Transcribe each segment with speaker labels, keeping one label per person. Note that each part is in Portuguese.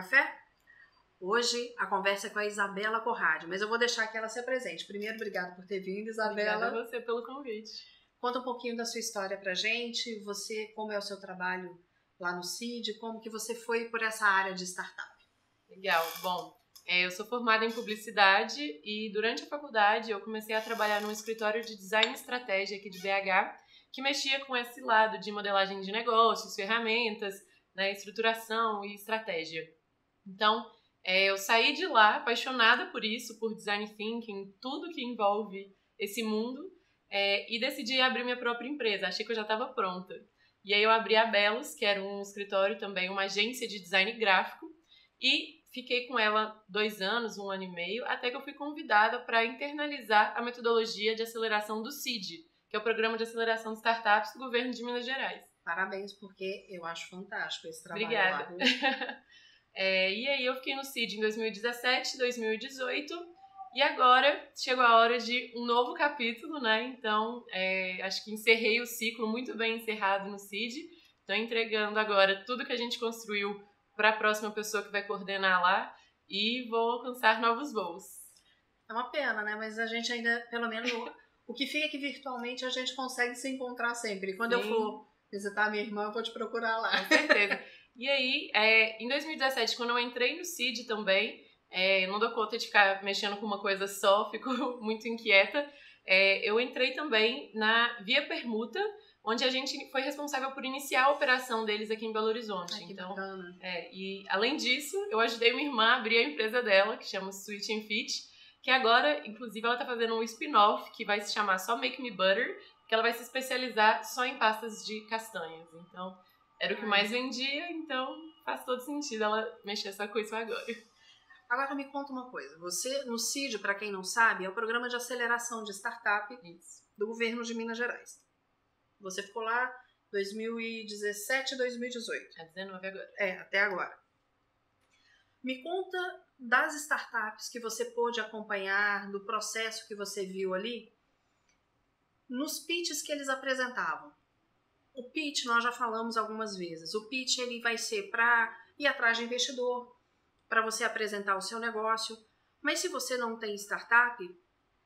Speaker 1: café? Hoje a conversa é com a Isabela Corrade, mas eu vou deixar que ela se apresente. Primeiro, obrigada por ter vindo, Isabela.
Speaker 2: Obrigada a você pelo convite.
Speaker 1: Conta um pouquinho da sua história pra gente, você, como é o seu trabalho lá no CID, como que você foi por essa área de startup.
Speaker 2: Legal. Bom, é, eu sou formada em publicidade e durante a faculdade eu comecei a trabalhar num escritório de design e estratégia aqui de BH, que mexia com esse lado de modelagem de negócios, ferramentas, né, estruturação e estratégia. Então, é, eu saí de lá apaixonada por isso, por design thinking, tudo que envolve esse mundo, é, e decidi abrir minha própria empresa. Achei que eu já estava pronta. E aí eu abri a Belos, que era um escritório também, uma agência de design gráfico, e fiquei com ela dois anos, um ano e meio, até que eu fui convidada para internalizar a metodologia de aceleração do CID, que é o Programa de Aceleração de Startups do Governo de Minas Gerais.
Speaker 1: Parabéns, porque eu acho fantástico esse trabalho.
Speaker 2: Obrigada. é, e aí eu fiquei no CID em 2017, 2018, e agora chegou a hora de um novo capítulo, né? Então, é, acho que encerrei o ciclo muito bem encerrado no CID. Estou entregando agora tudo que a gente construiu para a próxima pessoa que vai coordenar lá e vou alcançar novos voos.
Speaker 1: É uma pena, né? Mas a gente ainda, pelo menos, o que fica aqui virtualmente, a gente consegue se encontrar sempre. Quando Sim. eu for visitar a minha irmã, eu vou te procurar lá.
Speaker 2: Com certeza. E aí, é, em 2017, quando eu entrei no CID também, é, não dou conta de ficar mexendo com uma coisa só, fico muito inquieta. É, eu entrei também na Via Permuta, onde a gente foi responsável por iniciar a operação deles aqui em Belo Horizonte.
Speaker 1: Ai,
Speaker 2: então. É, e além disso, eu ajudei minha irmã a abrir a empresa dela, que chama Sweet and Fit, que agora, inclusive, ela está fazendo um spin-off que vai se chamar só Make Me Butter, que ela vai se especializar só em pastas de castanhas. Então, era o que mais vendia, então faz todo sentido ela mexer só com isso agora.
Speaker 1: Agora me conta uma coisa. Você, no CID, para quem não sabe, é o programa de aceleração de startup
Speaker 2: isso.
Speaker 1: do governo de Minas Gerais. Você ficou lá 2017 e 2018.
Speaker 2: É 19 agora.
Speaker 1: É, até agora. Me conta das startups que você pôde acompanhar, do processo que você viu ali, nos pitches que eles apresentavam. O pitch nós já falamos algumas vezes. O pitch ele vai ser para ir atrás de investidor, para você apresentar o seu negócio. Mas se você não tem startup,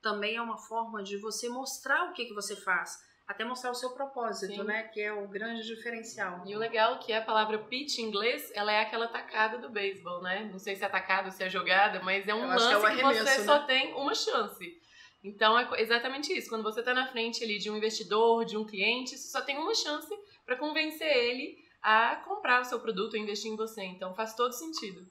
Speaker 1: também é uma forma de você mostrar o que, que você faz até mostrar o seu propósito, Sim. né? Que é o grande diferencial.
Speaker 2: E o legal é que a palavra pitch em inglês, ela é aquela tacada do beisebol, né? Não sei se é tacada ou se é jogada, mas é um lance que, é que você né? só tem uma chance. Então é exatamente isso. Quando você está na frente ali de um investidor, de um cliente, você só tem uma chance para convencer ele a comprar o seu produto ou investir em você. Então faz todo sentido.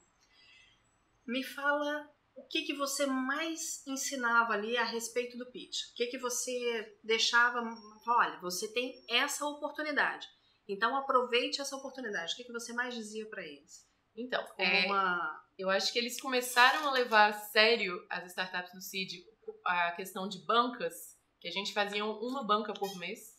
Speaker 1: Me fala o que, que você mais ensinava ali a respeito do pitch? O que, que você deixava, olha, você tem essa oportunidade, então aproveite essa oportunidade. O que, que você mais dizia para eles?
Speaker 2: Então, é, uma... eu acho que eles começaram a levar a sério as startups do CID a questão de bancas, que a gente fazia uma banca por mês,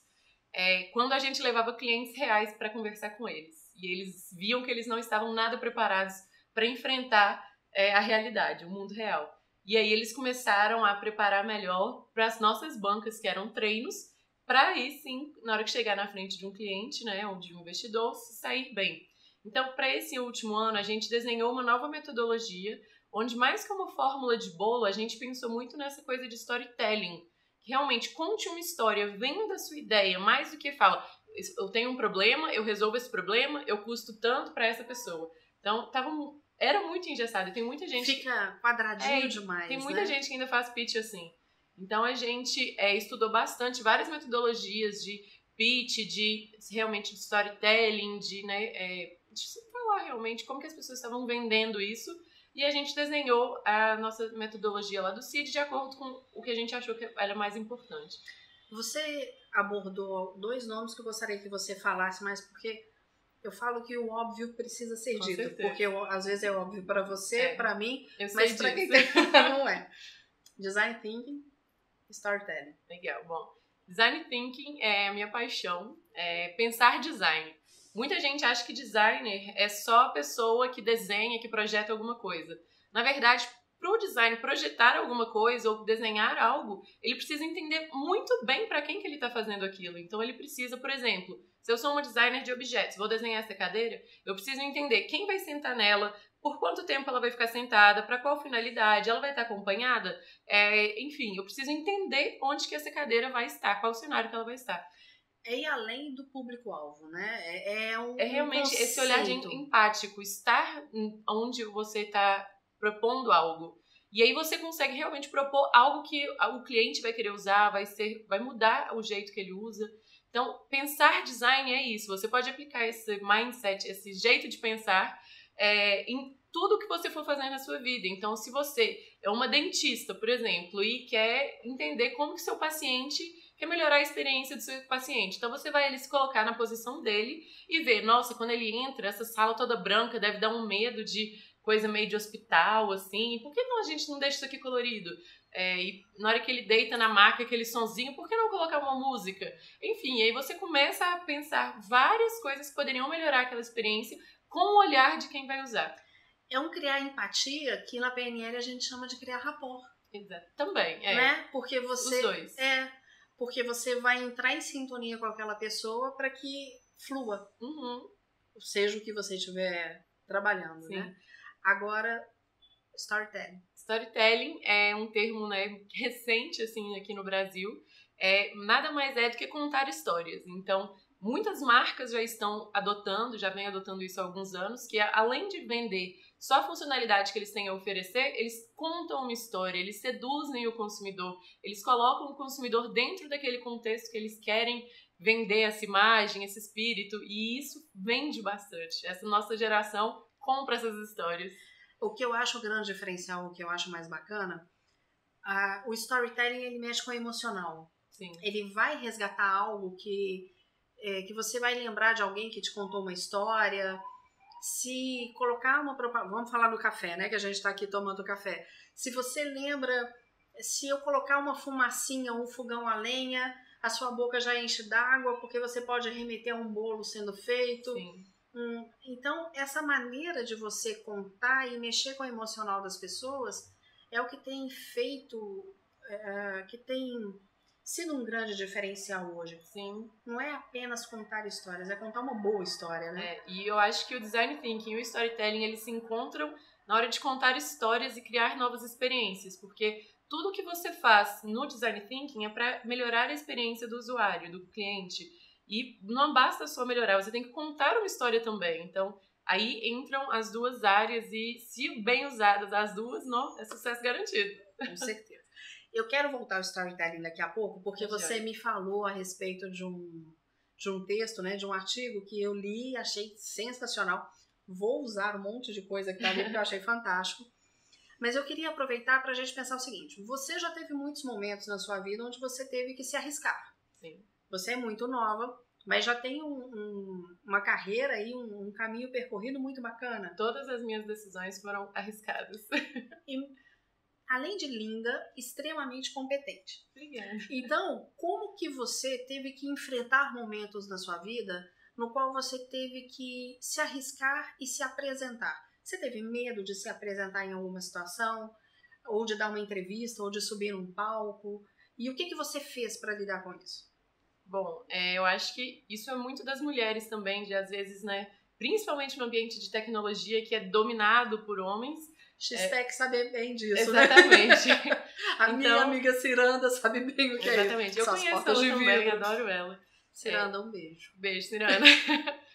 Speaker 2: é, quando a gente levava clientes reais para conversar com eles. E eles viam que eles não estavam nada preparados para enfrentar é, a realidade, o mundo real. E aí eles começaram a preparar melhor para as nossas bancas, que eram treinos, para aí sim, na hora que chegar na frente de um cliente, né, ou de um investidor, sair bem. Então, para esse último ano, a gente desenhou uma nova metodologia, onde mais que uma fórmula de bolo, a gente pensou muito nessa coisa de storytelling. Que realmente conte uma história, venda a sua ideia, mais do que fala, eu tenho um problema, eu resolvo esse problema, eu custo tanto para essa pessoa. Então, tava era muito engessado. Tem muita gente.
Speaker 1: Fica quadradinho é, demais.
Speaker 2: Tem muita
Speaker 1: né?
Speaker 2: gente que ainda faz pitch assim. Então a gente é, estudou bastante várias metodologias de pitch, de realmente de storytelling, de, né, é, de falar realmente como que as pessoas estavam vendendo isso. E a gente desenhou a nossa metodologia lá do CID de acordo com o que a gente achou que era mais importante.
Speaker 1: Você abordou dois nomes que eu gostaria que você falasse mais, porque eu falo que o óbvio precisa ser Com dito, certeza. porque eu, às vezes é óbvio para você, é, para mim, mas para quem tem, não é. Design thinking, storytelling.
Speaker 2: Legal. Bom, design thinking é a minha paixão, é pensar design. Muita gente acha que designer é só a pessoa que desenha, que projeta alguma coisa. Na verdade, para o design projetar alguma coisa ou desenhar algo, ele precisa entender muito bem para quem que ele está fazendo aquilo. Então ele precisa, por exemplo, se eu sou uma designer de objetos, vou desenhar essa cadeira, eu preciso entender quem vai sentar nela, por quanto tempo ela vai ficar sentada, para qual finalidade, ela vai estar acompanhada, é, enfim, eu preciso entender onde que essa cadeira vai estar, qual cenário que ela vai estar.
Speaker 1: É ir além do público-alvo, né? É, é, um,
Speaker 2: é realmente
Speaker 1: um
Speaker 2: esse olhar de empático, estar onde você está propondo algo. E aí você consegue realmente propor algo que o cliente vai querer usar, vai ser, vai mudar o jeito que ele usa. Então, pensar design é isso. Você pode aplicar esse mindset, esse jeito de pensar é, em tudo que você for fazer na sua vida. Então, se você é uma dentista, por exemplo, e quer entender como que seu paciente quer melhorar a experiência do seu paciente. Então você vai ele se colocar na posição dele e ver, nossa, quando ele entra, essa sala toda branca deve dar um medo de coisa meio de hospital, assim. Por que não a gente não deixa isso aqui colorido? É, e na hora que ele deita na maca, aquele sonzinho, por que não colocar uma música? Enfim, aí você começa a pensar várias coisas que poderiam melhorar aquela experiência com o olhar de quem vai usar.
Speaker 1: É um criar empatia que na PNL a gente chama de criar rapport.
Speaker 2: Exato. Também, é.
Speaker 1: Né? Porque você.
Speaker 2: Os dois.
Speaker 1: É. Porque você vai entrar em sintonia com aquela pessoa para que flua.
Speaker 2: Uhum.
Speaker 1: Seja o que você estiver trabalhando,
Speaker 2: Sim.
Speaker 1: né? Agora, storytelling.
Speaker 2: Storytelling é um termo né, recente assim aqui no Brasil. É, nada mais é do que contar histórias. Então, muitas marcas já estão adotando, já vem adotando isso há alguns anos, que além de vender só a funcionalidade que eles têm a oferecer, eles contam uma história, eles seduzem o consumidor, eles colocam o consumidor dentro daquele contexto que eles querem vender essa imagem, esse espírito, e isso vende bastante. Essa nossa geração compra essas histórias.
Speaker 1: O que eu acho o grande diferencial, o que eu acho mais bacana, a, o storytelling ele mexe com o emocional.
Speaker 2: Sim.
Speaker 1: Ele vai resgatar algo que, é, que você vai lembrar de alguém que te contou uma história. Se colocar uma propaganda. Vamos falar do café, né? Que a gente está aqui tomando café. Se você lembra, se eu colocar uma fumacinha, um fogão a lenha, a sua boca já enche d'água, porque você pode remeter a um bolo sendo feito. Hum, então, essa maneira de você contar e mexer com o emocional das pessoas é o que tem feito, é, que tem sido um grande diferencial hoje.
Speaker 2: Sim.
Speaker 1: Não é apenas contar histórias, é contar uma boa história, né?
Speaker 2: É, e eu acho que o design thinking e o storytelling eles se encontram na hora de contar histórias e criar novas experiências, porque tudo que você faz no design thinking é para melhorar a experiência do usuário, do cliente. E não basta só melhorar, você tem que contar uma história também. Então, aí entram as duas áreas e, se bem usadas as duas, não, é sucesso garantido.
Speaker 1: Com certeza. Eu quero voltar ao storytelling daqui a pouco, porque
Speaker 2: Já.
Speaker 1: você me falou a respeito de um, de um texto, né, de um artigo que eu li e achei sensacional. Vou usar um monte de coisa que tá ali, porque eu achei fantástico. Mas eu queria aproveitar para a gente pensar o seguinte: você já teve muitos momentos na sua vida onde você teve que se arriscar.
Speaker 2: Sim.
Speaker 1: Você é muito nova, mas já tem um, um, uma carreira aí, um, um, caminho percorrido muito bacana.
Speaker 2: Todas as minhas decisões foram arriscadas.
Speaker 1: E, além de linda, extremamente competente.
Speaker 2: Obrigada.
Speaker 1: Então, como que você teve que enfrentar momentos na sua vida no qual você teve que se arriscar e se apresentar? Você teve medo de se apresentar em alguma situação, ou de dar uma entrevista, ou de subir num palco? E o que, que você fez para lidar com isso?
Speaker 2: Bom, é, eu acho que isso é muito das mulheres também, de às vezes, né? Principalmente no ambiente de tecnologia que é dominado por homens.
Speaker 1: X-Tech é... sabe bem disso,
Speaker 2: Exatamente.
Speaker 1: né? A então, minha amiga Ciranda sabe bem o que
Speaker 2: exatamente.
Speaker 1: é
Speaker 2: isso. Exatamente. Eu conheço ela também, adoro ela.
Speaker 1: Ciranda, é. um beijo.
Speaker 2: Beijo, Ciranda.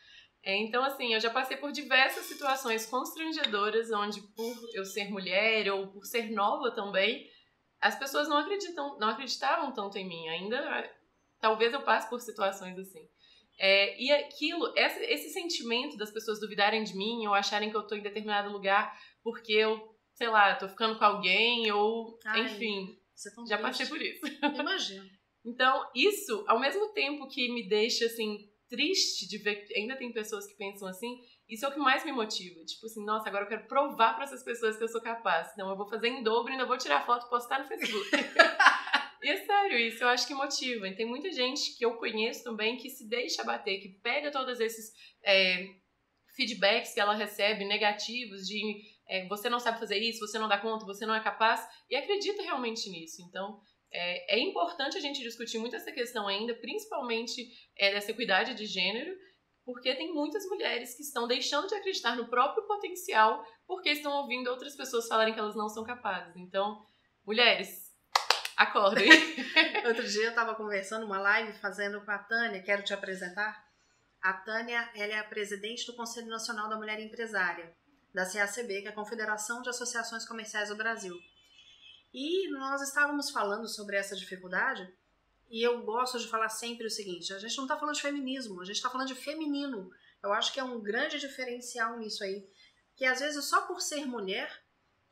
Speaker 2: É, então, assim, eu já passei por diversas situações constrangedoras, onde por eu ser mulher ou por ser nova também, as pessoas não acreditam, não acreditavam tanto em mim. Ainda, talvez eu passe por situações assim. É, e aquilo, esse, esse, sentimento das pessoas duvidarem de mim ou acharem que eu tô em determinado lugar porque eu, sei lá, tô ficando com alguém ou,
Speaker 1: Ai,
Speaker 2: enfim,
Speaker 1: é
Speaker 2: já passei por isso.
Speaker 1: Imagino.
Speaker 2: então, isso, ao mesmo tempo que me deixa, assim, triste de ver que ainda tem pessoas que pensam assim, isso é o que mais me motiva. Tipo assim, nossa, agora eu quero provar para essas pessoas que eu sou capaz. Então eu vou fazer em dobro e ainda vou tirar foto e postar no Facebook. e é sério, isso eu acho que motiva. E tem muita gente que eu conheço também que se deixa bater, que pega todos esses é, feedbacks que ela recebe negativos de é, você não sabe fazer isso, você não dá conta, você não é capaz, e acredita realmente nisso. Então, é, é, importante a gente discutir muito essa questão ainda, principalmente é, dessa equidade de gênero, porque tem muitas mulheres que estão deixando de acreditar no próprio potencial porque estão ouvindo outras pessoas falarem que elas não são capazes. Então, mulheres, acordem.
Speaker 1: Outro dia eu estava conversando uma live fazendo com a Tânia, quero te apresentar. A Tânia, ela é a presidente do Conselho Nacional da Mulher Empresária, da CACB, que é a Confederação de Associações Comerciais do Brasil. E nós estávamos falando sobre essa dificuldade e eu gosto de falar sempre o seguinte: a gente não está falando de feminismo, a gente está falando de feminino. Eu acho que é um grande diferencial nisso aí. Que às vezes só por ser mulher,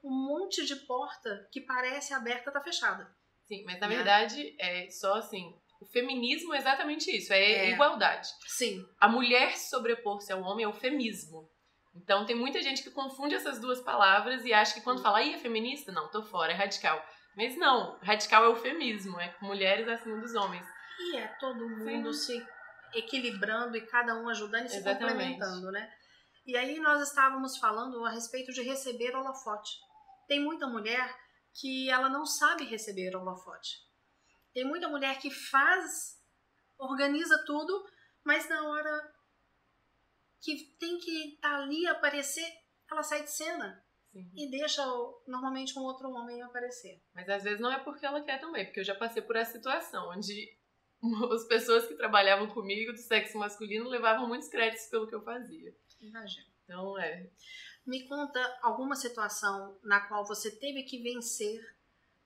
Speaker 1: um monte de porta que parece aberta está fechada.
Speaker 2: Sim, mas na né? verdade é só assim. O feminismo é exatamente isso, é, é. igualdade.
Speaker 1: Sim.
Speaker 2: A mulher sobrepor-se ao homem é o femismo. Então tem muita gente que confunde essas duas palavras e acha que quando fala, aí é feminista? Não, tô fora, é radical. Mas não, radical é eufemismo, é mulheres acima dos homens.
Speaker 1: E é todo mundo Sim. se equilibrando e cada um ajudando e se complementando, né? E aí nós estávamos falando a respeito de receber holofote. Tem muita mulher que ela não sabe receber holofote. Tem muita mulher que faz, organiza tudo, mas na hora que tem que estar tá ali aparecer, ela sai de cena. Sim. E deixa normalmente um outro homem aparecer.
Speaker 2: Mas às vezes não é porque ela quer também, porque eu já passei por essa situação onde as pessoas que trabalhavam comigo do sexo masculino levavam muitos créditos pelo que eu fazia.
Speaker 1: Imagina.
Speaker 2: Então é.
Speaker 1: Me conta alguma situação na qual você teve que vencer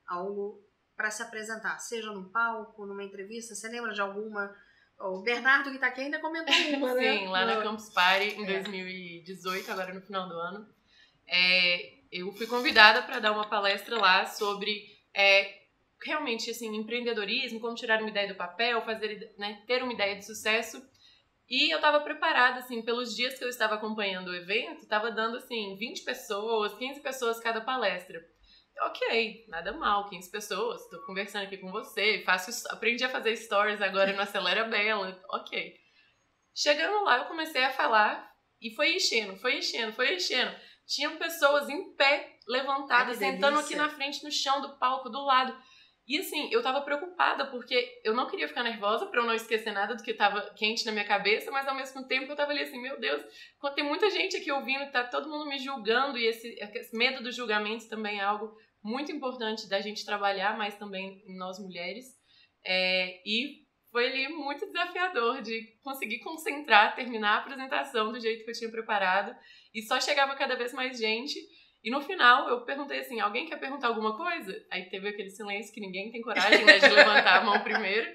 Speaker 1: algo para se apresentar, seja no palco, numa entrevista. Você lembra de alguma? O Bernardo que tá aqui ainda comentou uma,
Speaker 2: né? Sim, lá na Campus Party em é. 2018, agora no final do ano é, eu fui convidada para dar uma palestra lá sobre é, realmente assim empreendedorismo, como tirar uma ideia do papel, fazer, né, ter uma ideia de sucesso. E eu estava preparada assim pelos dias que eu estava acompanhando o evento, estava dando assim 20 pessoas, 15 pessoas cada palestra. Ok, nada mal, 15 pessoas, estou conversando aqui com você, faço, aprendi a fazer stories agora no Acelera Bela, ok. Chegando lá, eu comecei a falar e foi enchendo, foi enchendo, foi enchendo tinham pessoas em pé, levantadas, sentando aqui na frente, no chão do palco, do lado. E assim, eu tava preocupada, porque eu não queria ficar nervosa para eu não esquecer nada do que tava quente na minha cabeça, mas ao mesmo tempo eu tava ali assim, meu Deus, tem muita gente aqui ouvindo, tá todo mundo me julgando, e esse, esse medo do julgamento também é algo muito importante da gente trabalhar, mas também nós mulheres. É, e foi ali muito desafiador de conseguir concentrar, terminar a apresentação do jeito que eu tinha preparado. E só chegava cada vez mais gente. E no final eu perguntei assim: alguém quer perguntar alguma coisa? Aí teve aquele silêncio que ninguém tem coragem né, de levantar a mão primeiro.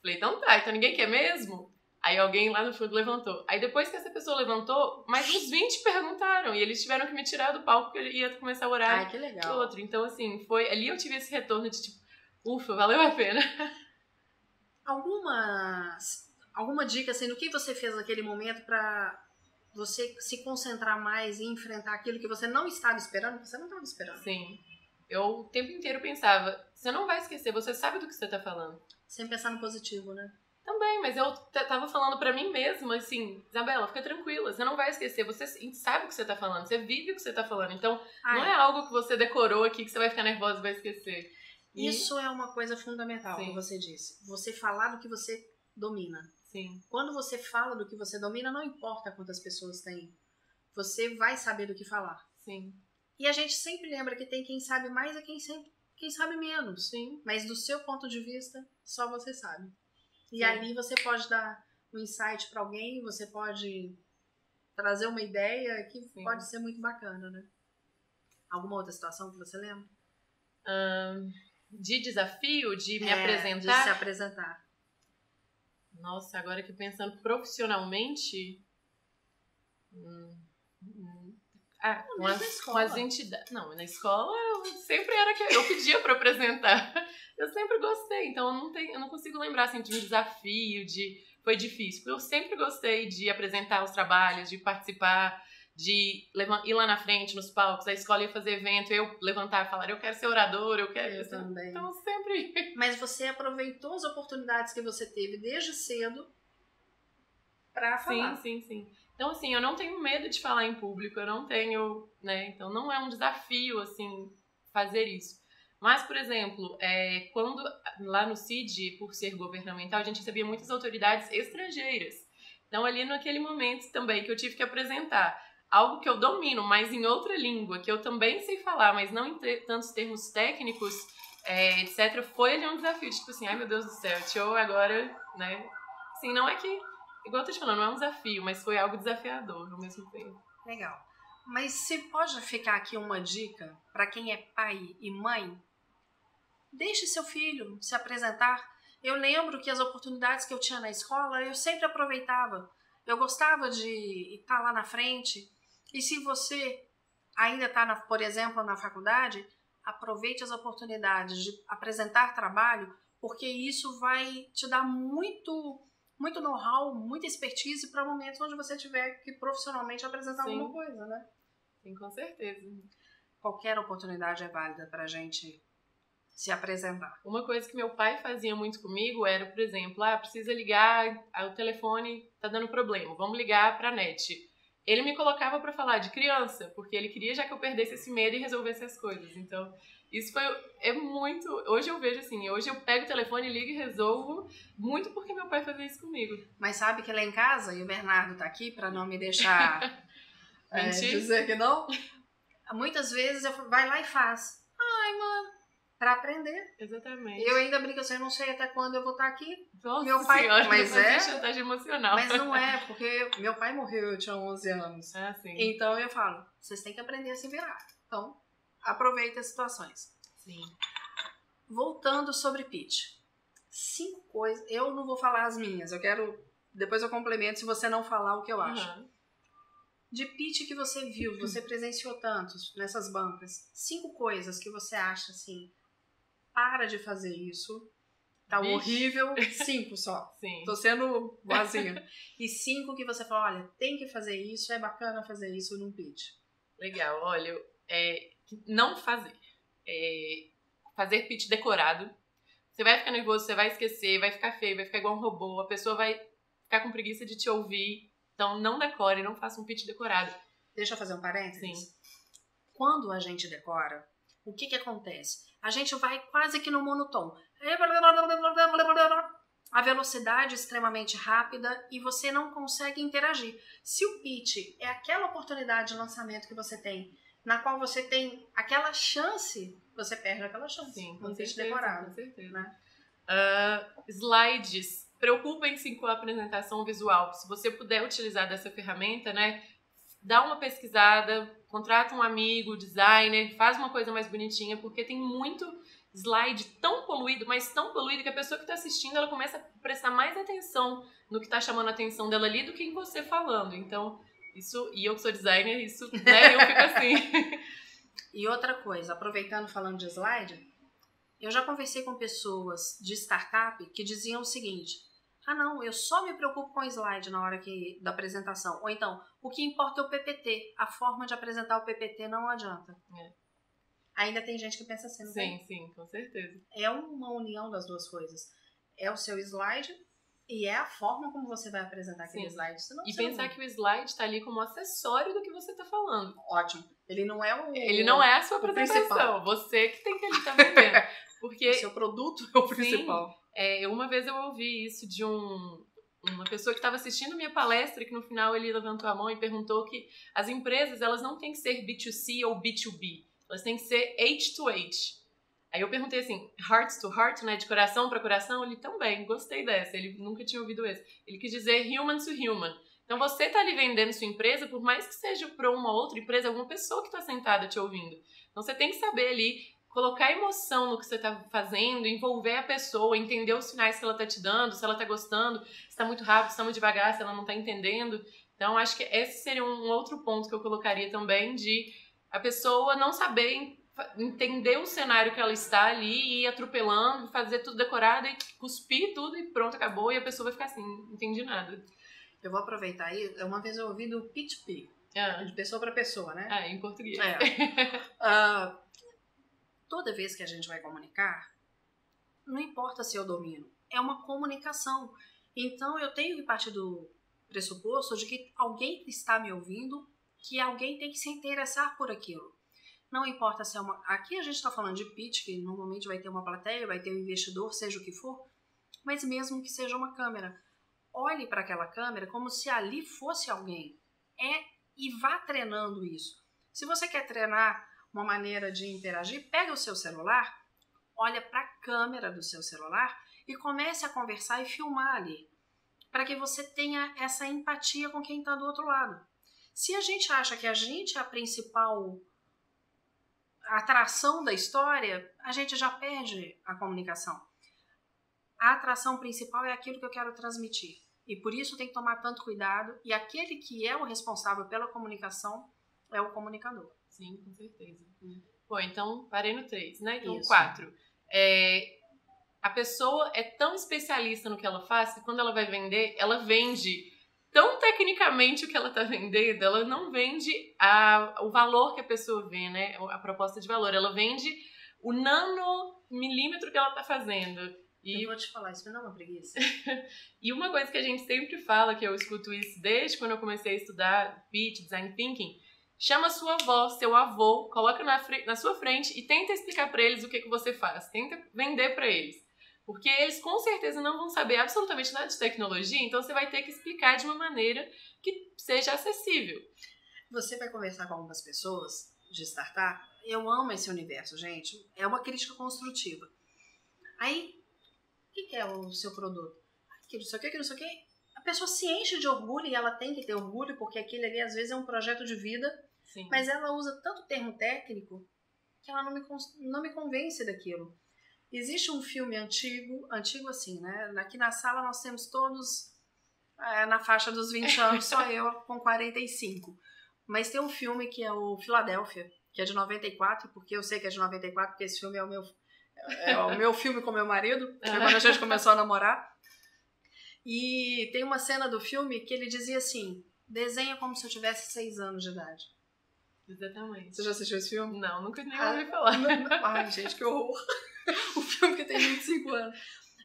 Speaker 2: Falei: então tá, então ninguém quer mesmo? Aí alguém lá no fundo levantou. Aí depois que essa pessoa levantou, mais uns 20 perguntaram. E eles tiveram que me tirar do palco porque ia começar a orar
Speaker 1: Ai, que legal.
Speaker 2: outro. Então, assim, foi. Ali eu tive esse retorno de tipo, ufa, valeu a pena.
Speaker 1: Alguma, alguma dica assim, do que você fez naquele momento para você se concentrar mais e enfrentar aquilo que você não estava esperando, você não estava esperando.
Speaker 2: Sim. Eu o tempo inteiro pensava, você não vai esquecer, você sabe do que você está falando.
Speaker 1: Sem pensar no positivo, né?
Speaker 2: Também, mas eu tava falando para mim mesma, assim, Isabela, fica tranquila, você não vai esquecer, você sabe o que você tá falando, você vive o que você tá falando, então Ai. não é algo que você decorou aqui que você vai ficar nervosa e vai esquecer.
Speaker 1: E... Isso é uma coisa fundamental, Sim. como você disse. Você falar do que você domina.
Speaker 2: Sim.
Speaker 1: Quando você fala do que você domina, não importa quantas pessoas tem. Você vai saber do que falar.
Speaker 2: Sim.
Speaker 1: E a gente sempre lembra que tem quem sabe mais e quem, sempre, quem sabe menos.
Speaker 2: Sim.
Speaker 1: Mas do seu ponto de vista, só você sabe. E Sim. ali você pode dar um insight para alguém, você pode trazer uma ideia que Sim. pode ser muito bacana, né? Alguma outra situação que você lembra?
Speaker 2: Um, de desafio, de me é, apresentar?
Speaker 1: De se apresentar.
Speaker 2: Nossa, agora que pensando profissionalmente. Hum, hum, ah, com as, com as entidades. Não, na escola eu sempre era que eu pedia para apresentar. Eu sempre gostei, então eu não, tenho, eu não consigo lembrar assim, de um desafio, de foi difícil. Eu sempre gostei de apresentar os trabalhos, de participar de ir lá na frente, nos palcos, a escola ia fazer evento, eu levantar e falar, eu quero ser orador, eu quero...
Speaker 1: Eu também.
Speaker 2: Então, sempre...
Speaker 1: Mas você aproveitou as oportunidades que você teve desde cedo pra falar.
Speaker 2: Sim, sim, sim. Então, assim, eu não tenho medo de falar em público, eu não tenho, né? Então, não é um desafio, assim, fazer isso. Mas, por exemplo, é, quando lá no CID, por ser governamental, a gente recebia muitas autoridades estrangeiras. Então, ali naquele momento também que eu tive que apresentar algo que eu domino, mas em outra língua, que eu também sei falar, mas não em tantos termos técnicos, é, etc., foi ali um desafio. Tipo assim, ai meu Deus do céu, show agora, né? Assim, não é que, igual eu tô te falando, não é um desafio, mas foi algo desafiador ao mesmo tempo.
Speaker 1: Legal. Mas se pode ficar aqui uma dica para quem é pai e mãe? Deixe seu filho se apresentar. Eu lembro que as oportunidades que eu tinha na escola, eu sempre aproveitava. Eu gostava de estar lá na frente, e se você ainda está, por exemplo, na faculdade, aproveite as oportunidades de apresentar trabalho, porque isso vai te dar muito muito know-how, muita expertise para momentos onde você tiver que profissionalmente apresentar Sim. alguma coisa, né?
Speaker 2: Sim, com certeza.
Speaker 1: Qualquer oportunidade é válida para a gente se apresentar.
Speaker 2: Uma coisa que meu pai fazia muito comigo era, por exemplo, ah, precisa ligar, o telefone tá dando problema, vamos ligar para a net ele me colocava para falar de criança, porque ele queria já que eu perdesse esse medo e resolvesse as coisas. Então, isso foi é muito, hoje eu vejo assim, hoje eu pego o telefone, ligo e resolvo, muito porque meu pai fazia isso comigo.
Speaker 1: Mas sabe que lá em casa, e o Bernardo tá aqui para não me deixar é, dizer que não, muitas vezes eu vai lá e faz. Para aprender.
Speaker 2: Exatamente.
Speaker 1: Eu ainda brinco assim, eu não sei até quando eu vou estar aqui.
Speaker 2: Nossa meu pai, senhora,
Speaker 1: mas é
Speaker 2: chantagem emocional.
Speaker 1: Mas não é, porque meu pai morreu, eu tinha 11 anos.
Speaker 2: Ah, sim.
Speaker 1: Então eu falo, vocês têm que aprender a se virar. Então, aproveita as situações.
Speaker 2: Sim.
Speaker 1: Voltando sobre pitch. Cinco coisas, eu não vou falar as minhas, eu quero depois eu complemento se você não falar o que eu acho. Uhum. De pitch que você viu, você presenciou tantos nessas bancas. Cinco coisas que você acha assim, para de fazer isso. Tá Vixe. horrível. Cinco só.
Speaker 2: Sim.
Speaker 1: Tô sendo boazinha. e cinco que você fala, olha, tem que fazer isso, é bacana fazer isso num pitch.
Speaker 2: Legal, olha, é, não fazer. É, fazer pitch decorado. Você vai ficar nervoso, você vai esquecer, vai ficar feio, vai ficar igual um robô, a pessoa vai ficar com preguiça de te ouvir. Então não decore, não faça um pitch decorado.
Speaker 1: Deixa eu fazer um parênteses.
Speaker 2: Sim.
Speaker 1: Quando a gente decora, o que que acontece? A gente vai quase que no monotom. A velocidade é extremamente rápida e você não consegue interagir. Se o pitch é aquela oportunidade de lançamento que você tem, na qual você tem aquela chance, você perde aquela chance.
Speaker 2: Sim, com certeza, decorado, com certeza. Né? Uh, slides. Preocupem-se com a apresentação visual. Se você puder utilizar dessa ferramenta, né, dá uma pesquisada, contrata um amigo, designer, faz uma coisa mais bonitinha, porque tem muito slide tão poluído, mas tão poluído que a pessoa que está assistindo ela começa a prestar mais atenção no que está chamando a atenção dela ali do que em você falando. Então, isso, e eu que sou designer, isso, né, eu fico assim.
Speaker 1: e outra coisa, aproveitando falando de slide, eu já conversei com pessoas de startup que diziam o seguinte: ah, não, eu só me preocupo com o slide na hora que, da apresentação. Ou então, o que importa é o PPT. A forma de apresentar o PPT não adianta.
Speaker 2: É.
Speaker 1: Ainda tem gente que pensa assim, não
Speaker 2: Sim, sim, com certeza.
Speaker 1: É uma união das duas coisas. É o seu slide e é a forma como você vai apresentar aquele sim. slide. Senão
Speaker 2: e pensar não... que o slide está ali como acessório do que você está falando.
Speaker 1: Ótimo. Ele não é o.
Speaker 2: Ele não é a sua apresentação. Você que tem que ali estar tá vendendo. Porque...
Speaker 1: o seu produto é o principal.
Speaker 2: Sim, é, uma vez eu ouvi isso de um, uma pessoa que estava assistindo minha palestra, que no final ele levantou a mão e perguntou que as empresas elas não têm que ser B2C ou B2B, elas têm que ser H to H. Aí eu perguntei assim, heart to heart, né, de coração para coração? Ele também, gostei dessa, ele nunca tinha ouvido esse. Ele quis dizer human to human. Então você está ali vendendo sua empresa, por mais que seja para uma outra empresa, alguma pessoa que está sentada te ouvindo. Então você tem que saber ali colocar emoção no que você está fazendo, envolver a pessoa, entender os sinais que ela está te dando, se ela está gostando, se está muito rápido, se está muito devagar, se ela não está entendendo. Então, acho que esse seria um outro ponto que eu colocaria também de a pessoa não saber entender o cenário que ela está ali e ir atropelando, fazer tudo decorado e cuspir tudo e pronto, acabou, e a pessoa vai ficar assim, não entendi nada.
Speaker 1: Eu vou aproveitar aí, uma vez eu ouvi do pitch p
Speaker 2: ah.
Speaker 1: de pessoa para pessoa, né?
Speaker 2: Ah, em português.
Speaker 1: É. uh, toda vez que a gente vai comunicar, não importa se eu domino, é uma comunicação. Então eu tenho que partir do pressuposto de que alguém está me ouvindo, que alguém tem que se interessar por aquilo. Não importa se é uma. Aqui a gente está falando de pitch, que normalmente vai ter uma plateia, vai ter um investidor, seja o que for, mas mesmo que seja uma câmera. olhe para aquela câmera como se ali fosse alguém. É e vá treinando isso. Se você quer treinar uma maneira de interagir, pega o seu celular, olha para a câmera do seu celular e comece a conversar e filmar ali, para que você tenha essa empatia com quem está do outro lado. Se a gente acha que a gente é a principal atração da história, a gente já perde a comunicação. A atração principal é aquilo que eu quero transmitir. E por isso tem que tomar tanto cuidado. E aquele que é o responsável pela comunicação é o comunicador.
Speaker 2: Sim, com certeza. Hum. Pô, então parei no 3, né? Então, 4. É, a pessoa é tão especialista no que ela faz que quando ela vai vender, ela vende tão tecnicamente o que ela está vendendo, ela não vende a, o valor que a pessoa vê, né? A proposta de valor. Ela vende o nano milímetro que ela está fazendo.
Speaker 1: E... Eu vou te falar, isso me dá uma preguiça.
Speaker 2: e uma coisa que a gente sempre fala, que eu escuto isso desde quando eu comecei a estudar pitch, design thinking, chama sua avó, seu avô, coloca na, na sua frente e tenta explicar para eles o que, que você faz. Tenta vender para eles. Porque eles com certeza não vão saber absolutamente nada de tecnologia, então você vai ter que explicar de uma maneira que seja acessível.
Speaker 1: Você vai conversar com algumas pessoas de startup. Eu amo esse universo, gente. É uma crítica construtiva. Aí, o que é o seu produto? Aquilo, não sei o que, aquilo, não sei o que. A pessoa se enche de orgulho e ela tem que ter orgulho, porque aquilo ali às vezes é um projeto de vida, Sim. mas ela usa tanto termo técnico que ela não me, não me convence daquilo. Existe um filme antigo, antigo assim, né? Aqui na sala nós temos todos é, na faixa dos 20 anos, só eu com 45. Mas tem um filme que é o Filadélfia, que é de 94, porque eu sei que é de 94, porque esse filme é o meu, é o meu filme com meu marido, foi quando a gente começou a namorar. E tem uma cena do filme que ele dizia assim: desenha como se eu tivesse 6 anos de idade.
Speaker 2: Exatamente.
Speaker 1: Você já assistiu esse filme?
Speaker 2: Não, nunca nem ouvi ah, falar.
Speaker 1: Ai, gente, que horror. o filme que tem 25 anos.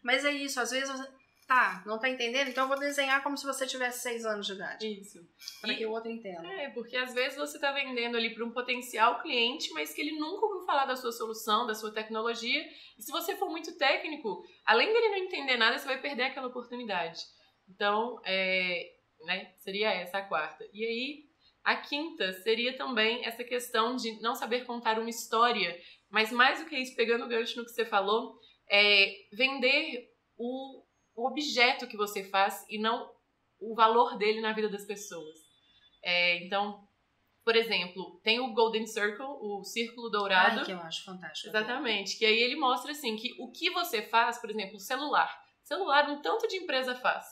Speaker 1: Mas é isso, às vezes você. Tá, não tá entendendo? Então eu vou desenhar como se você tivesse 6 anos de idade.
Speaker 2: Isso.
Speaker 1: Para que o outro entenda.
Speaker 2: É, porque às vezes você tá vendendo ali para um potencial cliente, mas que ele nunca ouviu falar da sua solução, da sua tecnologia. E se você for muito técnico, além dele não entender nada, você vai perder aquela oportunidade. Então, é, né, seria essa a quarta. E aí, a quinta seria também essa questão de não saber contar uma história mas mais do que isso, pegando o gancho no que você falou, é vender o, o objeto que você faz e não o valor dele na vida das pessoas. É, então, por exemplo, tem o Golden Circle, o Círculo Dourado.
Speaker 1: Ai, que eu acho fantástico.
Speaker 2: Exatamente. Que aí ele mostra assim que o que você faz, por exemplo, o celular. Celular, um tanto de empresa faz.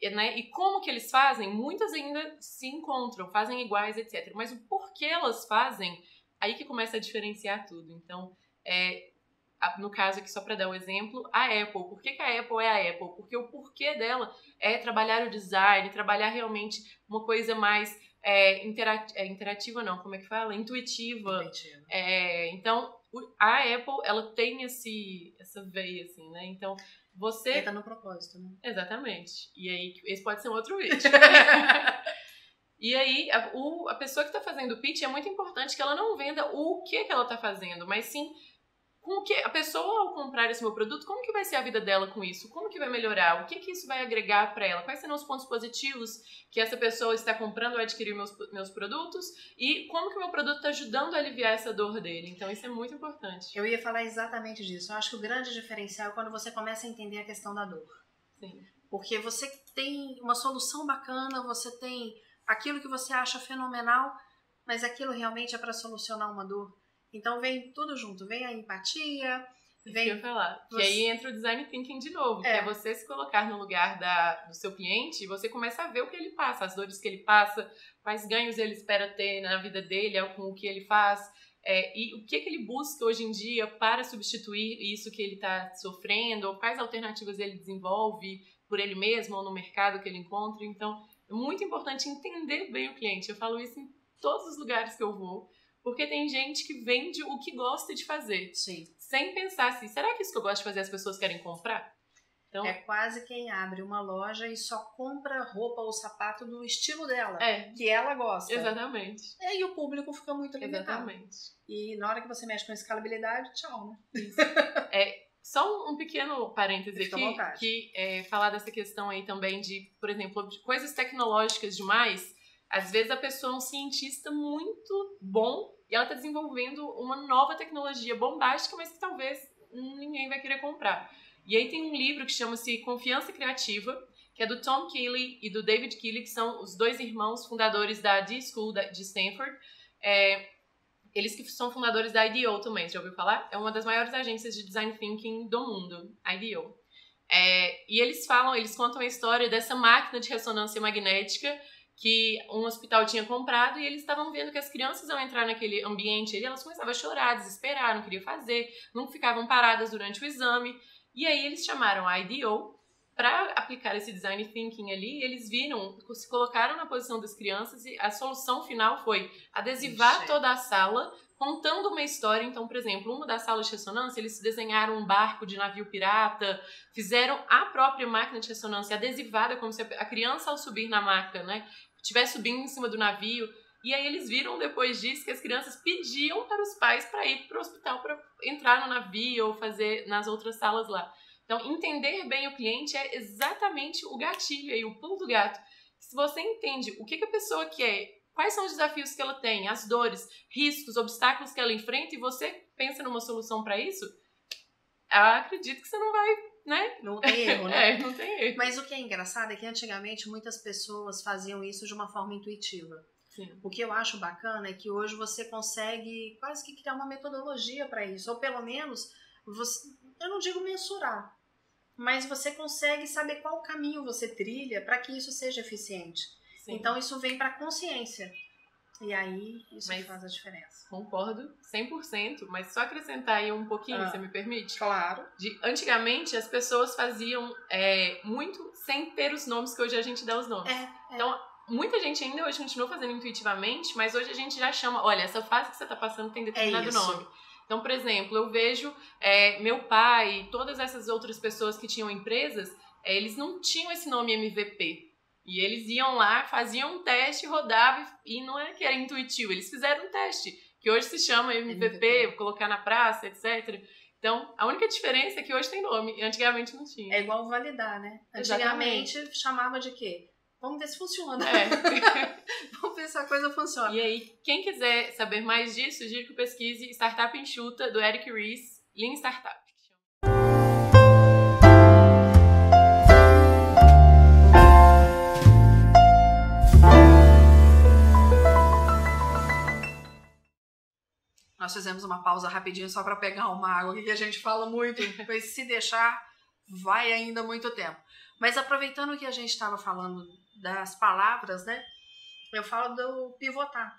Speaker 2: E, né? e como que eles fazem? Muitas ainda se encontram, fazem iguais, etc. Mas o porquê elas fazem aí que começa a diferenciar tudo. Então, é, no caso aqui, só para dar um exemplo, a Apple. Por que, que, a Apple é a Apple? Porque o porquê dela é trabalhar o design, trabalhar realmente uma coisa mais é, interativa, é, interativa não, como é que fala? Intuitiva. Intuitiva. É, então, a Apple, ela tem esse, essa veia, assim, né? Então, você...
Speaker 1: Entra no propósito, né?
Speaker 2: Exatamente. E aí, esse pode ser um outro vídeo. E aí, a, o, a pessoa que está fazendo o pitch é muito importante que ela não venda o que, que ela está fazendo, mas sim com o que a pessoa ao comprar esse meu produto, como que vai ser a vida dela com isso? Como que vai melhorar? O que que isso vai agregar para ela? Quais serão os pontos positivos que essa pessoa está comprando ou adquirir meus, meus produtos? E como que o meu produto está ajudando a aliviar essa dor dele? Então isso é muito importante.
Speaker 1: Eu ia falar exatamente disso. Eu acho que o grande diferencial é quando você começa a entender a questão da dor.
Speaker 2: Sim.
Speaker 1: Porque você tem uma solução bacana, você tem aquilo que você acha fenomenal, mas aquilo realmente é para solucionar uma dor. Então vem tudo junto, vem a empatia, vem.
Speaker 2: Que eu falar. Você... Que aí entra o design thinking de novo, é. que é você se colocar no lugar da, do seu cliente e você começa a ver o que ele passa, as dores que ele passa, quais ganhos ele espera ter na vida dele com o que ele faz. É, e o que, que ele busca hoje em dia para substituir isso que ele está sofrendo, ou quais alternativas ele desenvolve por ele mesmo ou no mercado que ele encontra. Então, é muito importante entender bem o cliente. Eu falo isso em todos os lugares que eu vou, porque tem gente que vende o que gosta de fazer.
Speaker 1: Sim.
Speaker 2: Sem pensar assim, será que isso que eu gosto de fazer as pessoas querem comprar?
Speaker 1: Então, é quase quem abre uma loja e só compra roupa ou sapato do estilo dela,
Speaker 2: é,
Speaker 1: que ela gosta.
Speaker 2: Exatamente.
Speaker 1: E aí o público fica muito limitado.
Speaker 2: Exatamente.
Speaker 1: E na hora que você mexe com escalabilidade, tchau,
Speaker 2: né? Isso. é, só um, pequeno parêntese aqui, que é falar dessa questão aí também de, por exemplo, de coisas tecnológicas demais. Às vezes a pessoa é um cientista muito bom e ela está desenvolvendo uma nova tecnologia bombástica, mas que talvez ninguém vai querer comprar. E aí tem um livro que chama-se Confiança Criativa, que é do Tom Keeley e do David Keeley, que são os dois irmãos fundadores da D-School de Stanford. É, eles que são fundadores da IDEO também, já ouviu falar? É uma das maiores agências de design thinking do mundo, a IDEO. É, e eles falam, eles contam a história dessa máquina de ressonância magnética que um hospital tinha comprado e eles estavam vendo que as crianças ao entrar naquele ambiente ali, elas começavam a chorar, desesperar, não queriam fazer, não ficavam paradas durante o exame. E aí eles chamaram a IDEO para aplicar esse design thinking ali, eles viram, se colocaram na posição das crianças e a solução final foi adesivar
Speaker 1: Ixi.
Speaker 2: toda a sala contando uma história. Então, por exemplo, uma das salas de ressonância, eles desenharam um barco de navio pirata, fizeram a própria máquina de ressonância adesivada, como se a criança ao subir na maca, né, estivesse subindo em cima do navio. E aí eles viram depois disso que as crianças pediam para os pais para ir para o hospital para entrar no navio ou fazer nas outras salas lá. Então, entender bem o cliente é exatamente o gatilho aí, o pulo do gato. Se você entende o que, que a pessoa quer, quais são os desafios que ela tem, as dores, riscos, obstáculos que ela enfrenta, e você pensa numa solução para isso, eu acredito que você não vai, né?
Speaker 1: Não tem erro, né?
Speaker 2: É, não tem erro.
Speaker 1: Mas o que é engraçado é que antigamente muitas pessoas faziam isso de uma forma intuitiva.
Speaker 2: Sim.
Speaker 1: O que eu acho bacana é que hoje você consegue quase que criar uma metodologia para isso, ou pelo menos, você, eu não digo mensurar, mas você consegue saber qual caminho você trilha para que isso seja eficiente.
Speaker 2: Sim.
Speaker 1: Então isso vem para a consciência. E aí isso
Speaker 2: Mas-
Speaker 1: faz a diferença.
Speaker 2: Concordo 100%, mas só acrescentar aí um pouquinho,
Speaker 1: Ah.
Speaker 2: você me permite?
Speaker 1: Claro.
Speaker 2: De, antigamente, as pessoas faziam é, muito sem ter os nomes que hoje a gente dá os nomes.
Speaker 1: É, é.
Speaker 2: Então, muita gente ainda hoje continua fazendo intuitivamente, mas hoje a gente já chama, olha, essa fase que você está passando tem determinado
Speaker 1: É isso.
Speaker 2: nome. Então, por exemplo, eu vejo é, meu pai e todas essas outras pessoas que tinham empresas, é, eles não tinham esse nome MVP. E eles iam lá, faziam um teste, rodavam e não é que era intuitivo, eles fizeram um teste, que hoje se chama MVP,
Speaker 1: MVP.
Speaker 2: colocar na praça, etc. Então, a única diferença é que hoje tem nome, e antigamente não tinha.
Speaker 1: É igual validar, né?
Speaker 2: Exatamente.
Speaker 1: Antigamente chamava de quê? Vamos ver se funciona.
Speaker 2: É.
Speaker 1: Vamos ver se a coisa funciona.
Speaker 2: E aí, quem quiser saber mais disso, sugiro que pesquise Startup Enxuta, do Eric Ries, Lean Startup.
Speaker 1: Nós fizemos uma pausa rapidinho só para pegar uma água, que a gente fala muito, mas se deixar, vai ainda muito tempo. Mas aproveitando que a gente estava falando das palavras, né? Eu falo do pivotar.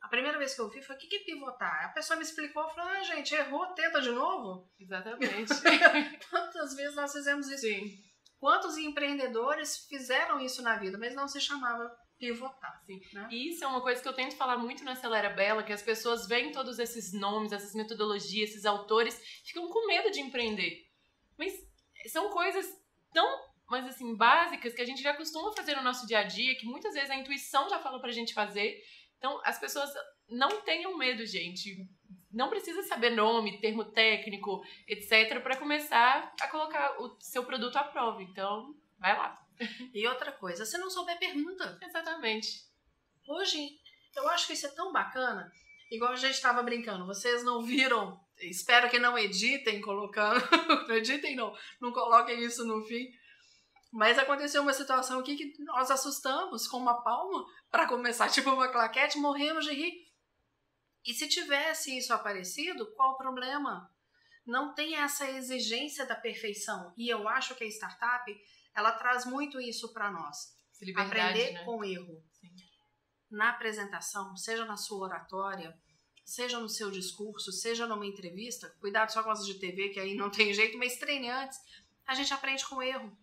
Speaker 1: A primeira vez que eu vi foi o que que é pivotar? A pessoa me explicou, falei, ah, gente, errou, tenta de novo.
Speaker 2: Exatamente.
Speaker 1: Quantas vezes nós fizemos isso?
Speaker 2: Sim.
Speaker 1: Quantos empreendedores fizeram isso na vida, mas não se chamava pivotar.
Speaker 2: Sim.
Speaker 1: Né?
Speaker 2: E isso é uma coisa que eu tento falar muito na Acelera Bela, que as pessoas veem todos esses nomes, essas metodologias, esses autores, ficam com medo de empreender. Mas são coisas tão, mas assim, básicas que a gente já costuma fazer no nosso dia a dia, que muitas vezes a intuição já fala pra gente fazer. Então, as pessoas não tenham medo, gente. Não precisa saber nome, termo técnico, etc, para começar a colocar o seu produto à prova. Então, vai lá.
Speaker 1: E outra coisa, se não souber, pergunta.
Speaker 2: Exatamente.
Speaker 1: Hoje, eu acho que isso é tão bacana. Igual a gente estava brincando, vocês não viram, espero que não editem colocando, não editem não, não coloquem isso no fim. Mas aconteceu uma situação aqui que nós assustamos com uma palma para começar, tipo uma claquete, morremos de rir. E se tivesse isso aparecido, qual o problema? Não tem essa exigência da perfeição. E eu acho que a startup, ela traz muito isso para nós. Aprender
Speaker 2: né?
Speaker 1: com erro
Speaker 2: Sim.
Speaker 1: na apresentação, seja na sua oratória, seja no seu discurso, seja numa entrevista, cuidado só com as de TV, que aí não tem jeito, mas treine antes. A gente aprende com erro.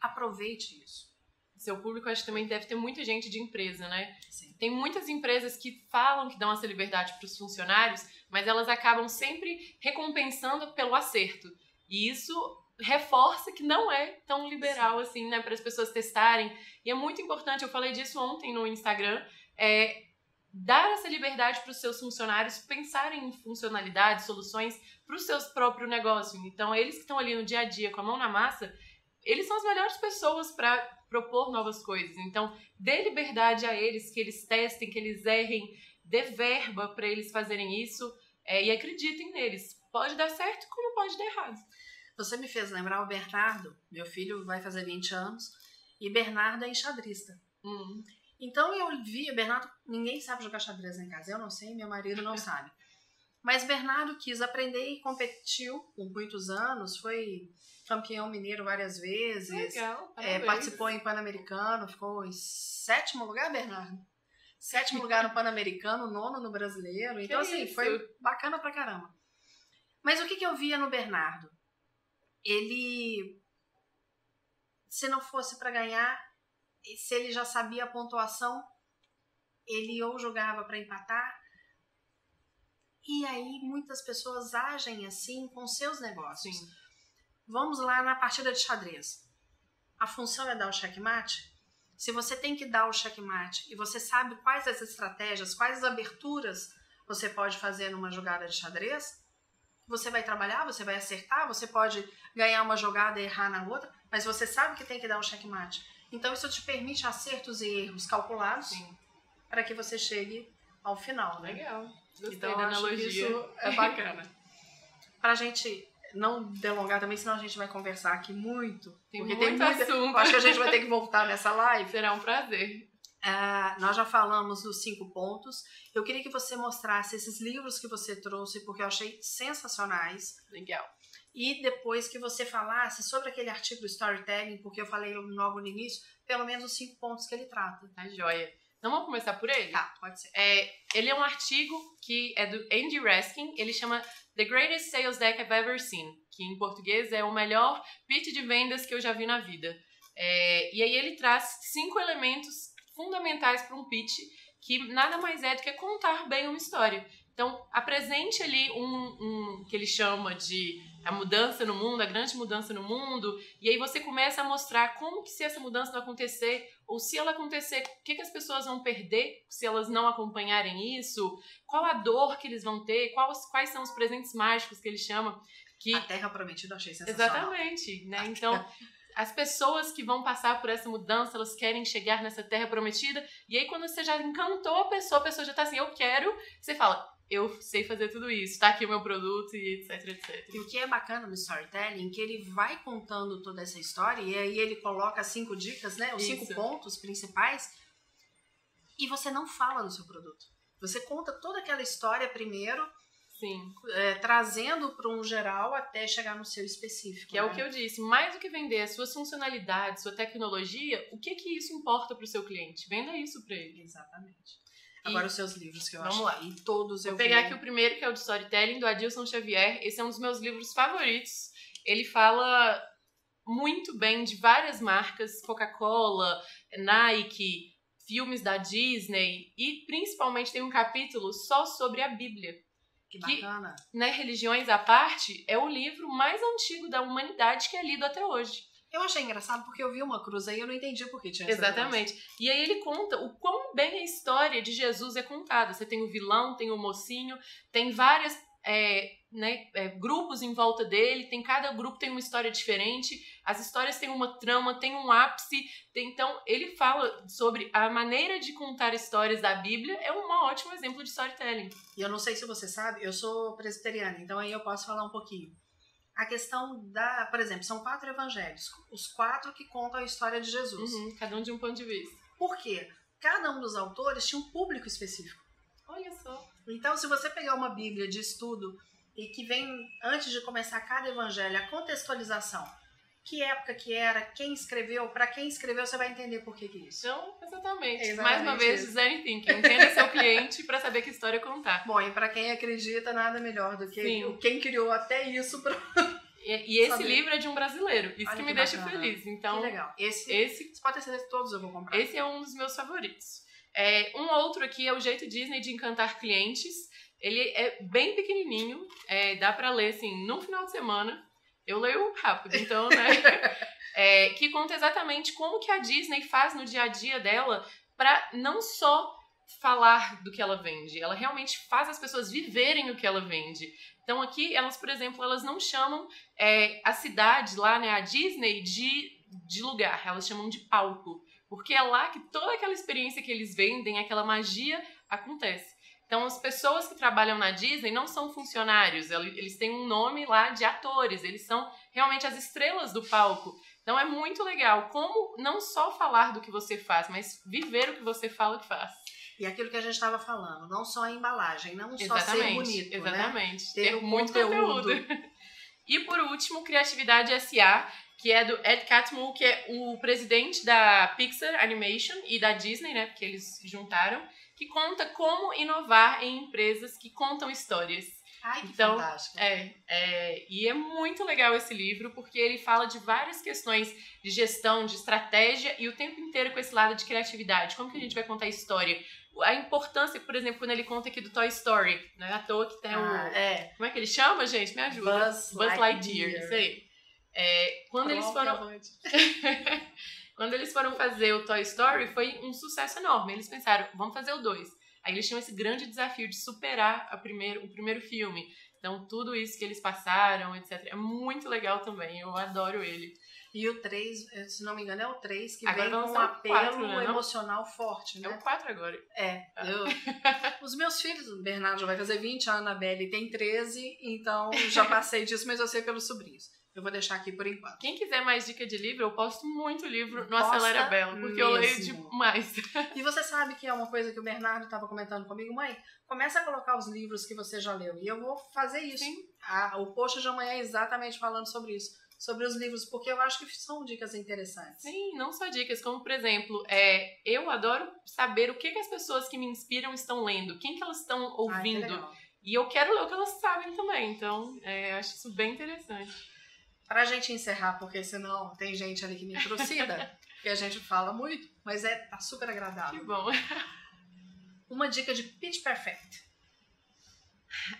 Speaker 1: Aproveite isso.
Speaker 2: Seu público acho que também deve ter muita gente de empresa, né?
Speaker 1: Sim.
Speaker 2: Tem muitas empresas que falam que dão essa liberdade para os funcionários, mas elas acabam sempre recompensando pelo acerto. E isso reforça que não é tão liberal assim, né, para as pessoas testarem. E é muito importante, eu falei disso ontem no Instagram, é dar essa liberdade para os seus funcionários pensarem em funcionalidades, soluções para o seu próprio negócio. Então, eles que estão ali no dia a dia com a mão na massa, eles são as melhores pessoas para propor novas coisas. Então, dê liberdade a eles, que eles testem, que eles errem, dê verba para eles fazerem isso é, e acreditem neles. Pode dar certo, como pode dar errado.
Speaker 1: Você me fez lembrar o Bernardo, meu filho vai fazer 20 anos, e Bernardo é enxadrista.
Speaker 2: Hum.
Speaker 1: Então eu vi, Bernardo, ninguém sabe jogar xadrez em casa, eu não sei, meu marido não sabe. Mas Bernardo quis aprender e competiu por muitos anos, foi campeão mineiro várias vezes.
Speaker 2: Legal,
Speaker 1: é, participou em Pan-Americano, ficou em sétimo lugar, Bernardo? Sétimo lugar no Pan-Americano, nono no brasileiro.
Speaker 2: Que
Speaker 1: Então, assim,
Speaker 2: isso?
Speaker 1: foi bacana pra caramba. Mas o que, que eu via no Bernardo? Ele, se não fosse pra ganhar, se ele já sabia a pontuação, ele ou jogava pra empatar. E aí muitas pessoas agem assim com seus negócios.
Speaker 2: Sim.
Speaker 1: Vamos lá na partida de xadrez. A função é dar o checkmate? Se você tem que dar o checkmate e você sabe quais as estratégias, quais as aberturas você pode fazer numa jogada de xadrez, você vai trabalhar, você vai acertar, você pode ganhar uma jogada e errar na outra, mas você sabe que tem que dar o checkmate. Então isso te permite acertos e erros calculados para que você chegue ao final, né?
Speaker 2: Legal. Gostei
Speaker 1: Então,
Speaker 2: da analogia.
Speaker 1: isso é bacana. Pra gente não delongar também, senão a gente vai conversar aqui muito.
Speaker 2: Tem
Speaker 1: porque
Speaker 2: muito
Speaker 1: tem muita...
Speaker 2: assunto.
Speaker 1: Acho que a gente vai ter que voltar nessa live.
Speaker 2: Será um prazer.
Speaker 1: Ah, nós já falamos dos cinco pontos. Eu queria que você mostrasse esses livros que você trouxe, porque eu achei sensacionais.
Speaker 2: Legal.
Speaker 1: E depois que você falasse sobre aquele artigo do storytelling, porque eu falei logo no início, pelo menos os cinco pontos que ele trata.
Speaker 2: Tá joia. Então vamos começar por ele?
Speaker 1: Tá, pode ser.
Speaker 2: É, ele é um artigo que é do Andy Raskin, ele chama The Greatest Sales Deck I've Ever Seen, que em português é o melhor pitch de vendas que eu já vi na vida. É, e aí ele traz cinco elementos fundamentais para um pitch, que nada mais é do que contar bem uma história. Então, apresente ali um, um que ele chama de a mudança no mundo, a grande mudança no mundo, e aí você começa a mostrar como que se essa mudança não acontecer, ou se ela acontecer, o que, que as pessoas vão perder se elas não acompanharem isso, qual a dor que eles vão ter, quais, quais são os presentes mágicos que ele chama, que
Speaker 1: A Terra Prometida eu achei sensacional.
Speaker 2: Exatamente, né? Então, as pessoas que vão passar por essa mudança, elas querem chegar nessa terra prometida, e aí quando você já encantou a pessoa, a pessoa já tá assim, eu quero, você fala, eu sei fazer tudo isso, tá aqui o meu produto e etc, etc.
Speaker 1: E o que é bacana no storytelling, que ele vai contando toda essa história e aí ele coloca cinco dicas, né? Os cinco
Speaker 2: Isso.
Speaker 1: pontos principais. E você não fala do seu produto. Você conta toda aquela história primeiro,
Speaker 2: Sim,
Speaker 1: é, trazendo para um geral até chegar no seu específico.
Speaker 2: que é o
Speaker 1: né?
Speaker 2: que eu disse, mais do que vender as suas funcionalidades, sua tecnologia, o que que isso importa pro seu cliente? Venda isso para ele.
Speaker 1: Exatamente.
Speaker 2: E-
Speaker 1: Agora os seus livros que eu
Speaker 2: Vamos
Speaker 1: acho. E todos eu
Speaker 2: Vou pegar
Speaker 1: vi.
Speaker 2: aqui o primeiro, que é o de storytelling, do Adilson Xavier. Esse é um dos meus livros favoritos. Ele fala muito bem de várias marcas, Coca-Cola, Nike, filmes da Disney e principalmente tem um capítulo só sobre a Bíblia.
Speaker 1: Que
Speaker 2: que-
Speaker 1: bacana.
Speaker 2: Né, Religiões à parte, é o livro mais antigo da humanidade que é lido até hoje.
Speaker 1: Eu achei engraçado porque eu vi uma cruz aí e eu não entendi por que tinha essa
Speaker 2: Exatamente. E aí ele conta o quão bem a história de Jesus é contada. Você tem o vilão, tem o mocinho, tem várias é, né, é, grupos em volta dele, tem cada grupo tem uma história diferente, as histórias têm uma trama, tem um ápice. tem- então ele fala sobre a maneira de contar histórias da Bíblia é um ótimo exemplo de storytelling.
Speaker 1: E eu não sei se você sabe, eu sou presbiteriana, então aí eu posso falar um pouquinho. A questão da, por exemplo, são quatro evangelhos, os quatro que contam a história de Jesus.
Speaker 2: Uhum, cada um de um ponto de vista.
Speaker 1: Por quê? Cada um dos autores tinha um público específico.
Speaker 2: Olha só.
Speaker 1: Então, se você pegar uma Bíblia de estudo e que vem, antes de começar cada evangelho, a contextualização, que época que era, quem escreveu, para quem escreveu, você vai entender por que, que é isso.
Speaker 2: Então, exatamente.
Speaker 1: É exatamente
Speaker 2: Mais uma vez, design thinking. Entenda seu cliente para saber que história contar.
Speaker 1: Bom, e para quem acredita, nada melhor do que
Speaker 2: Sim.
Speaker 1: quem criou até isso. Pra...
Speaker 2: E, e esse
Speaker 1: Saber.
Speaker 2: livro é de um brasileiro. Isso que
Speaker 1: que
Speaker 2: me deixa feliz.
Speaker 1: que
Speaker 2: Então,
Speaker 1: legal. Esse,
Speaker 2: esse
Speaker 1: pode ter certeza que todos eu vou comprar.
Speaker 2: Esse é um dos meus favoritos. É, um outro aqui é o jeito Disney de encantar clientes. Ele é bem pequenininho, é, dá pra ler assim num final de semana. Eu leio rápido, então, né? É, que conta exatamente como que a Disney faz no dia a dia dela pra não só falar do que ela vende, ela realmente faz as pessoas viverem o que ela vende. Então aqui elas, por exemplo, elas não chamam é, a cidade lá, né, a Disney de, de lugar, elas chamam de palco, porque é lá que toda aquela experiência que eles vendem, aquela magia acontece. Então, as pessoas que trabalham na Disney não são funcionários, eles têm um nome lá de atores, eles são realmente as estrelas do palco. Então, é muito legal como não só falar do que você faz, mas viver o que você fala que faz.
Speaker 1: E aquilo que a gente estava falando, não só a embalagem, não só exatamente, ser bonito,
Speaker 2: né? Exatamente,
Speaker 1: né? ter, ter muito conteúdo. conteúdo.
Speaker 2: e por último, Criatividade SA, que é do Ed Catmull, que é o presidente da Pixar Animation e da Disney, né? Porque eles juntaram que conta como inovar em empresas que contam histórias.
Speaker 1: Ai, que então, fantástico.
Speaker 2: É, é, e é muito legal esse livro, porque ele fala de várias questões de gestão, de estratégia, e o tempo inteiro com esse lado de criatividade. Como que a gente vai contar a história? A importância, por exemplo, quando ele conta aqui do Toy Story, não é à toa que tem ah, o...
Speaker 1: É.
Speaker 2: Como é que ele chama, gente? Me ajuda.
Speaker 1: Buzz, Buzz Lightyear.
Speaker 2: Lightyear. Isso aí. É, quando eles foram... Quando eles foram fazer o Toy Story, foi um sucesso enorme. Eles pensaram, vamos fazer o 2. Aí eles tinham esse grande desafio de superar primeiro, o primeiro filme. Então, tudo isso que eles passaram, etc. É muito legal também. Eu adoro ele.
Speaker 1: E o 3, se não me engano, é o 3 que agora vem com um apelo 4, né, emocional forte, né?
Speaker 2: É o 4 agora.
Speaker 1: É. Ah. Eu, os meus filhos, o Bernardo já vai fazer 20, a Anabelle tem 13, então já passei disso, mas eu sei pelos sobrinhos. Eu vou deixar aqui por enquanto.
Speaker 2: Quem quiser mais dica de livro, eu posto muito livro no Posta Acelera Bela, porque mesmo. eu leio demais.
Speaker 1: E você sabe que é uma coisa que o Bernardo estava comentando comigo, mãe, começa a colocar os livros que você já leu. E eu vou fazer isso. Sim. Ah, o post de amanhã é exatamente falando sobre isso. Sobre os livros, porque eu acho que são dicas interessantes.
Speaker 2: Sim, não só dicas, como por exemplo, é, eu adoro saber o que, que as pessoas que me inspiram estão lendo, quem que elas estão ouvindo. Ai, e eu quero ler o que elas sabem também. Então, é, acho isso bem interessante.
Speaker 1: Pra gente encerrar, porque senão tem gente ali que me trucida, que a gente fala muito, mas é tá super agradável.
Speaker 2: Que bom.
Speaker 1: Uma dica de pitch perfect.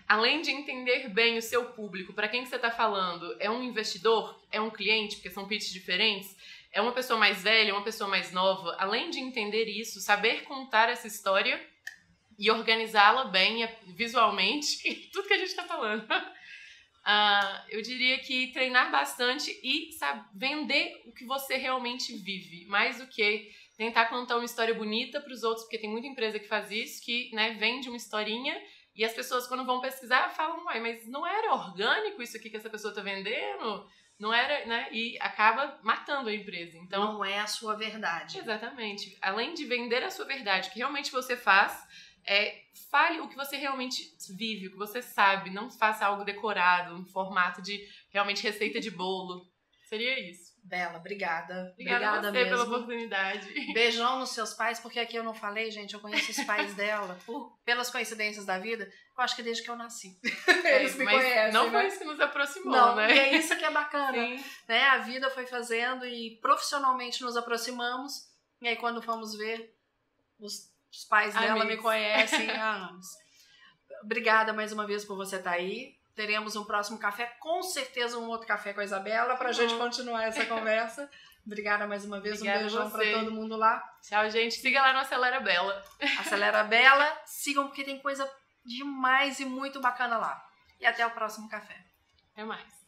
Speaker 2: Além de entender bem o seu público, para quem que você está falando, é um investidor, é um cliente, porque são pitches diferentes, é uma pessoa mais velha, uma pessoa mais nova. Além de entender isso, saber contar essa história e organizá-la bem visualmente, tudo que a gente está falando. Uh, eu diria que treinar bastante e sabe, vender o que você realmente vive, mais do que tentar contar uma história bonita para os outros, porque tem muita empresa que faz isso, que né, vende uma historinha e as pessoas quando vão pesquisar falam, uai, mas não era orgânico isso aqui que essa pessoa está vendendo? Não era, né? E acaba matando a empresa. Então
Speaker 1: não é a sua verdade.
Speaker 2: Exatamente. Além de vender a sua verdade, que realmente você faz, é, fale o que você realmente vive, o que você sabe. Não faça algo decorado, um formato de realmente receita de bolo. Seria isso.
Speaker 1: Bela, obrigada.
Speaker 2: Obrigada, obrigada a você mesmo. pela oportunidade.
Speaker 1: Beijão nos seus pais, porque aqui eu não falei, gente, eu conheço os pais dela por, pelas coincidências da vida. Eu acho que desde que eu nasci.
Speaker 2: É, Eles me conhecem. Não né? foi isso que nos aproximou,
Speaker 1: não,
Speaker 2: né?
Speaker 1: E é isso que é bacana. Sim. Né? A vida foi fazendo e profissionalmente nos aproximamos. E aí, quando fomos ver, os os pais Amigos. dela me conhecem há anos. Obrigada mais uma vez por você estar tá aí. Teremos um próximo café, com certeza um outro café com a Isabela, para a gente continuar essa conversa. Obrigada mais uma vez, Obrigada um beijão para todo mundo lá.
Speaker 2: Tchau, gente. Siga lá no Acelera Bela.
Speaker 1: Acelera Bela, sigam porque tem coisa demais e muito bacana lá. E até o próximo café.
Speaker 2: Até mais.